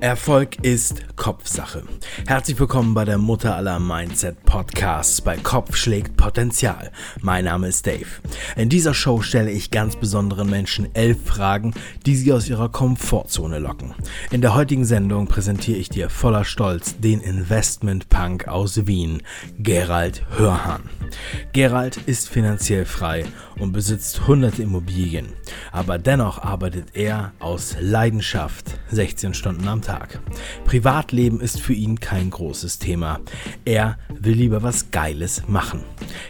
Erfolg ist Kopfsache. Herzlich willkommen bei der Mutter aller Mindset Podcasts bei Kopf schlägt Potenzial. Mein Name ist Dave. In dieser Show stelle ich ganz besonderen Menschen elf Fragen, die sie aus ihrer Komfortzone locken. In der heutigen Sendung präsentiere ich dir voller Stolz den Investment Punk aus Wien, Gerald Hörhan. Gerald ist finanziell frei und besitzt hunderte Immobilien, aber dennoch arbeitet er aus Leidenschaft 16 Stunden am Tag. Tag. Privatleben ist für ihn kein großes Thema. Er will lieber was Geiles machen.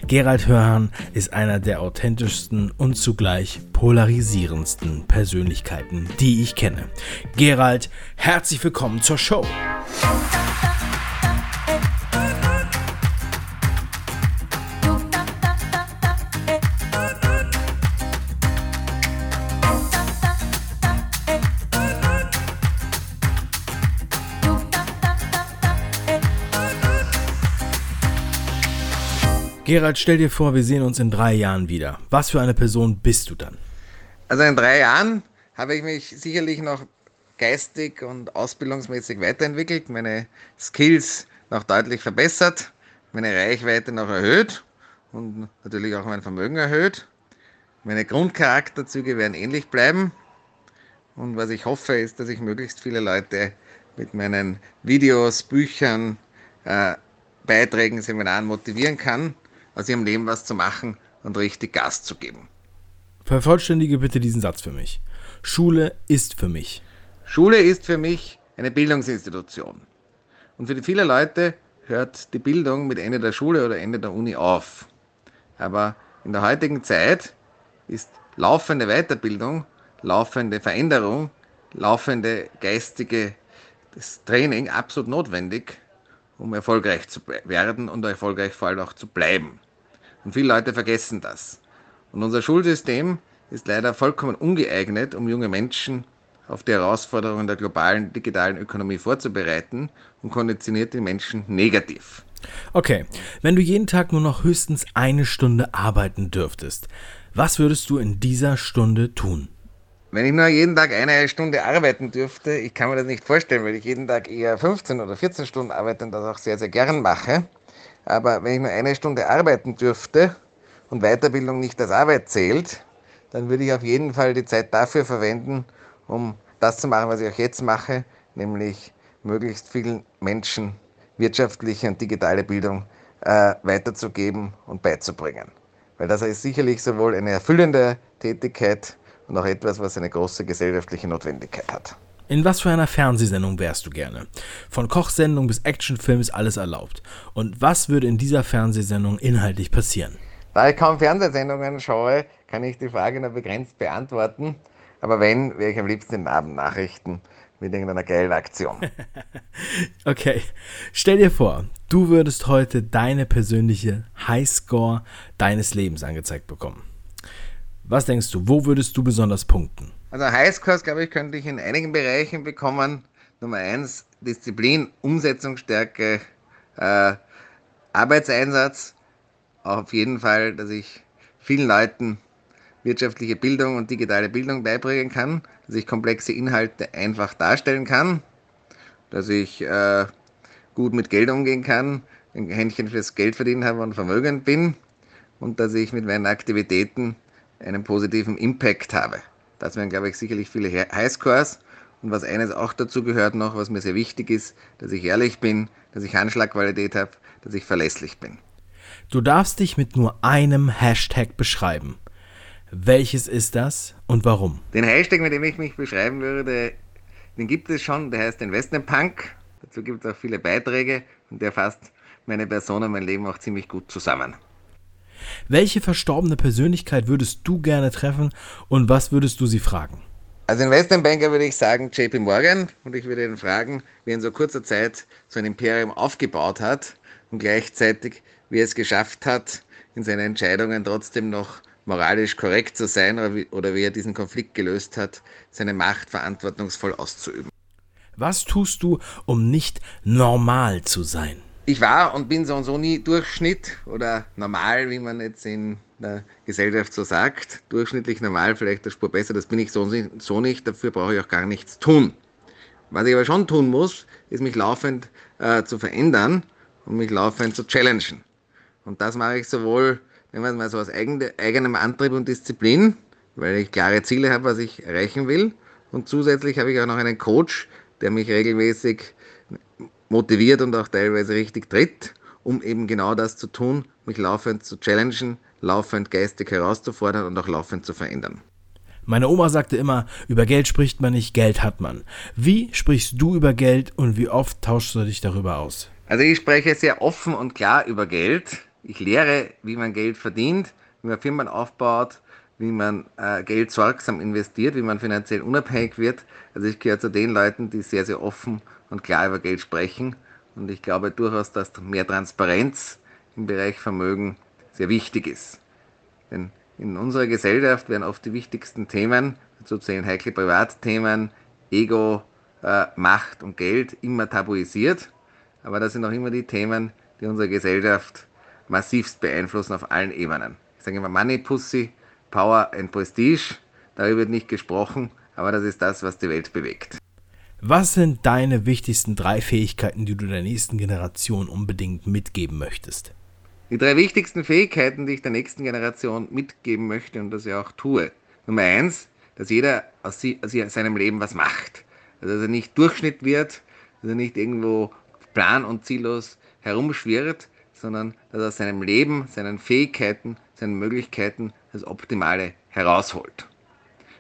Gerald Hörhan ist einer der authentischsten und zugleich polarisierendsten Persönlichkeiten, die ich kenne. Gerald, herzlich willkommen zur Show. Gerald, stell dir vor, wir sehen uns in drei Jahren wieder. Was für eine Person bist du dann? Also in drei Jahren habe ich mich sicherlich noch geistig und ausbildungsmäßig weiterentwickelt, meine Skills noch deutlich verbessert, meine Reichweite noch erhöht und natürlich auch mein Vermögen erhöht. Meine Grundcharakterzüge werden ähnlich bleiben. Und was ich hoffe, ist, dass ich möglichst viele Leute mit meinen Videos, Büchern, äh, Beiträgen, Seminaren motivieren kann, aus ihrem Leben was zu machen und richtig Gas zu geben. Vervollständige bitte diesen Satz für mich. Schule ist für mich. Schule ist für mich eine Bildungsinstitution. Und für viele Leute hört die Bildung mit Ende der Schule oder Ende der Uni auf. Aber in der heutigen Zeit ist laufende Weiterbildung, laufende Veränderung, laufende geistige Training absolut notwendig, um erfolgreich zu werden und erfolgreich vor allem auch zu bleiben. Und viele Leute vergessen das. Und unser Schulsystem ist leider vollkommen ungeeignet, um junge Menschen auf die Herausforderungen der globalen digitalen Ökonomie vorzubereiten und konditioniert die Menschen negativ. Okay, wenn du jeden Tag nur noch höchstens eine Stunde arbeiten dürftest, was würdest du in dieser Stunde tun? Wenn ich nur jeden Tag eine Stunde arbeiten dürfte, ich kann mir das nicht vorstellen, weil ich jeden Tag eher 15 oder 14 Stunden arbeite und das auch sehr, sehr gern mache. Aber wenn ich nur eine Stunde arbeiten dürfte und Weiterbildung nicht als Arbeit zählt, dann würde ich auf jeden Fall die Zeit dafür verwenden, um das zu machen, was ich auch jetzt mache, nämlich möglichst vielen Menschen wirtschaftliche und digitale Bildung äh, weiterzugeben und beizubringen. Weil das ist sicherlich sowohl eine erfüllende Tätigkeit und auch etwas, was eine große gesellschaftliche Notwendigkeit hat. In was für einer Fernsehsendung wärst du gerne? Von Kochsendung bis Actionfilm ist alles erlaubt. Und was würde in dieser Fernsehsendung inhaltlich passieren? Da ich kaum Fernsehsendungen schaue, kann ich die Frage nur begrenzt beantworten. Aber wenn, wäre ich am liebsten in Abendnachrichten mit irgendeiner geilen Aktion. okay, stell dir vor, du würdest heute deine persönliche Highscore deines Lebens angezeigt bekommen. Was denkst du, wo würdest du besonders punkten? Also Highscores, glaube ich, könnte ich in einigen Bereichen bekommen. Nummer eins, Disziplin, Umsetzungsstärke, äh, Arbeitseinsatz. Auf jeden Fall, dass ich vielen Leuten wirtschaftliche Bildung und digitale Bildung beibringen kann, dass ich komplexe Inhalte einfach darstellen kann, dass ich äh, gut mit Geld umgehen kann, ein Händchen fürs Geld verdienen habe und vermögend bin und dass ich mit meinen Aktivitäten einen positiven Impact habe. Das wären, glaube ich, sicherlich viele Highscores. Und was eines auch dazu gehört noch, was mir sehr wichtig ist, dass ich ehrlich bin, dass ich Handschlagqualität habe, dass ich verlässlich bin. Du darfst dich mit nur einem Hashtag beschreiben. Welches ist das und warum? Den Hashtag, mit dem ich mich beschreiben würde, den gibt es schon, der heißt Investmentpunk. Dazu gibt es auch viele Beiträge und der fasst meine Person und mein Leben auch ziemlich gut zusammen. Welche verstorbene Persönlichkeit würdest du gerne treffen und was würdest du sie fragen? Als Investmentbanker würde ich sagen JP Morgan und ich würde ihn fragen, wie er in so kurzer Zeit so ein Imperium aufgebaut hat und gleichzeitig, wie er es geschafft hat, in seinen Entscheidungen trotzdem noch moralisch korrekt zu sein oder wie, oder wie er diesen Konflikt gelöst hat, seine Macht verantwortungsvoll auszuüben. Was tust du, um nicht normal zu sein? Ich war und bin so und so nie Durchschnitt oder normal, wie man jetzt in der Gesellschaft so sagt. Durchschnittlich normal, vielleicht der Spur besser, das bin ich so, so nicht, dafür brauche ich auch gar nichts tun. Was ich aber schon tun muss, ist mich laufend äh, zu verändern und mich laufend zu challengen. Und das mache ich sowohl, wenn man mal so aus eigene, eigenem Antrieb und Disziplin, weil ich klare Ziele habe, was ich erreichen will. Und zusätzlich habe ich auch noch einen Coach, der mich regelmäßig motiviert und auch teilweise richtig tritt, um eben genau das zu tun, mich laufend zu challengen, laufend geistig herauszufordern und auch laufend zu verändern. Meine Oma sagte immer, über Geld spricht man nicht, Geld hat man. Wie sprichst du über Geld und wie oft tauschst du dich darüber aus? Also ich spreche sehr offen und klar über Geld. Ich lehre, wie man Geld verdient, wie man Firmen aufbaut, wie man äh, Geld sorgsam investiert, wie man finanziell unabhängig wird. Also ich gehöre zu den Leuten, die sehr, sehr offen und klar über Geld sprechen. Und ich glaube durchaus, dass mehr Transparenz im Bereich Vermögen sehr wichtig ist. Denn in unserer Gesellschaft werden oft die wichtigsten Themen, dazu zählen heikle Privatthemen, Ego, äh, Macht und Geld, immer tabuisiert. Aber das sind auch immer die Themen, die unsere Gesellschaft massivst beeinflussen auf allen Ebenen. Ich sage immer Money Pussy, Power and Prestige. Darüber wird nicht gesprochen, aber das ist das, was die Welt bewegt. Was sind deine wichtigsten drei Fähigkeiten, die du der nächsten Generation unbedingt mitgeben möchtest? Die drei wichtigsten Fähigkeiten, die ich der nächsten Generation mitgeben möchte und das ja auch tue. Nummer eins, dass jeder aus, seinem Leben was macht. Also dass er nicht Durchschnitt wird, dass er nicht irgendwo plan- und ziellos herumschwirrt, sondern dass er aus seinem Leben, seinen Fähigkeiten, seinen Möglichkeiten das Optimale herausholt.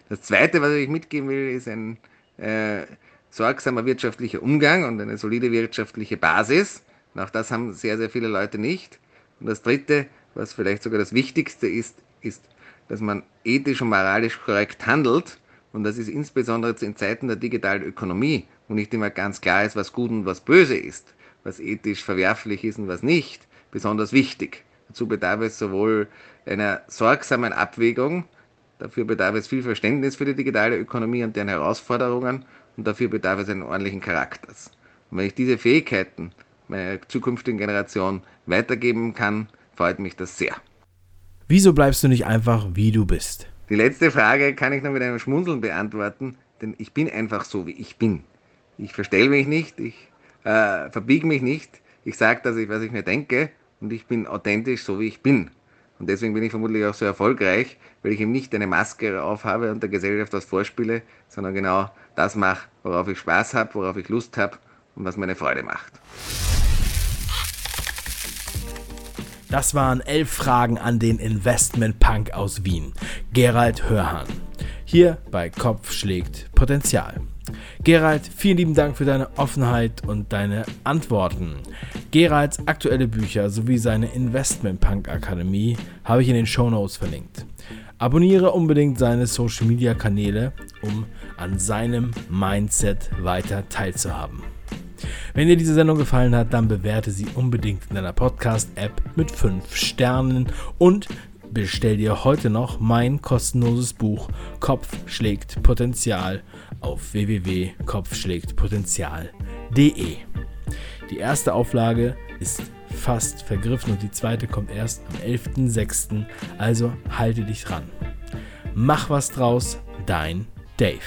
Das Zweite, was ich mitgeben will, ist ein äh, sorgsamer wirtschaftlicher Umgang und eine solide wirtschaftliche Basis. Und auch das haben sehr, sehr viele Leute nicht. Und das Dritte, was vielleicht sogar das Wichtigste ist, ist, dass man ethisch und moralisch korrekt handelt. Und das ist insbesondere in Zeiten der digitalen Ökonomie, wo nicht immer ganz klar ist, was gut und was böse ist, was ethisch verwerflich ist und was nicht, besonders wichtig. Dazu bedarf es sowohl einer sorgsamen Abwägung, dafür bedarf es viel Verständnis für die digitale Ökonomie und deren Herausforderungen und dafür bedarf es einen ordentlichen Charakters. Und wenn ich diese Fähigkeiten meiner zukünftigen Generation weitergeben kann, freut mich das sehr. Wieso bleibst du nicht einfach, wie du bist? Die letzte Frage kann ich noch mit einem Schmunzeln beantworten, denn ich bin einfach so, wie ich bin. Ich verstelle mich nicht, ich äh, verbiege mich nicht, ich sage das, was ich mir denke und ich bin authentisch, so wie ich bin. Und deswegen bin ich vermutlich auch so erfolgreich, weil ich eben nicht eine Maske aufhabe und der Gesellschaft was vorspiele, sondern genau das mache, worauf ich Spaß habe, worauf ich Lust habe und was meine Freude macht. Das waren elf Fragen an den Investment Punk aus Wien, Gerald Hörhan. Hier bei Kopf schlägt Potenzial. Gerald, vielen lieben Dank für deine Offenheit und deine Antworten. Geralds aktuelle Bücher sowie seine Investment Punk Akademie habe ich in den Show Notes verlinkt. Abonniere unbedingt seine Social Media Kanäle, um an seinem Mindset weiter teilzuhaben. Wenn dir diese Sendung gefallen hat, dann bewerte sie unbedingt in deiner Podcast-App mit 5 Sternen und bestell dir heute noch mein kostenloses Buch Kopf schlägt Potenzial auf www.kopfschlägtpotenzial.de. Die erste Auflage ist fast vergriffen und die zweite kommt erst am 11.06. Also halte dich dran. Mach was draus, dein Dave.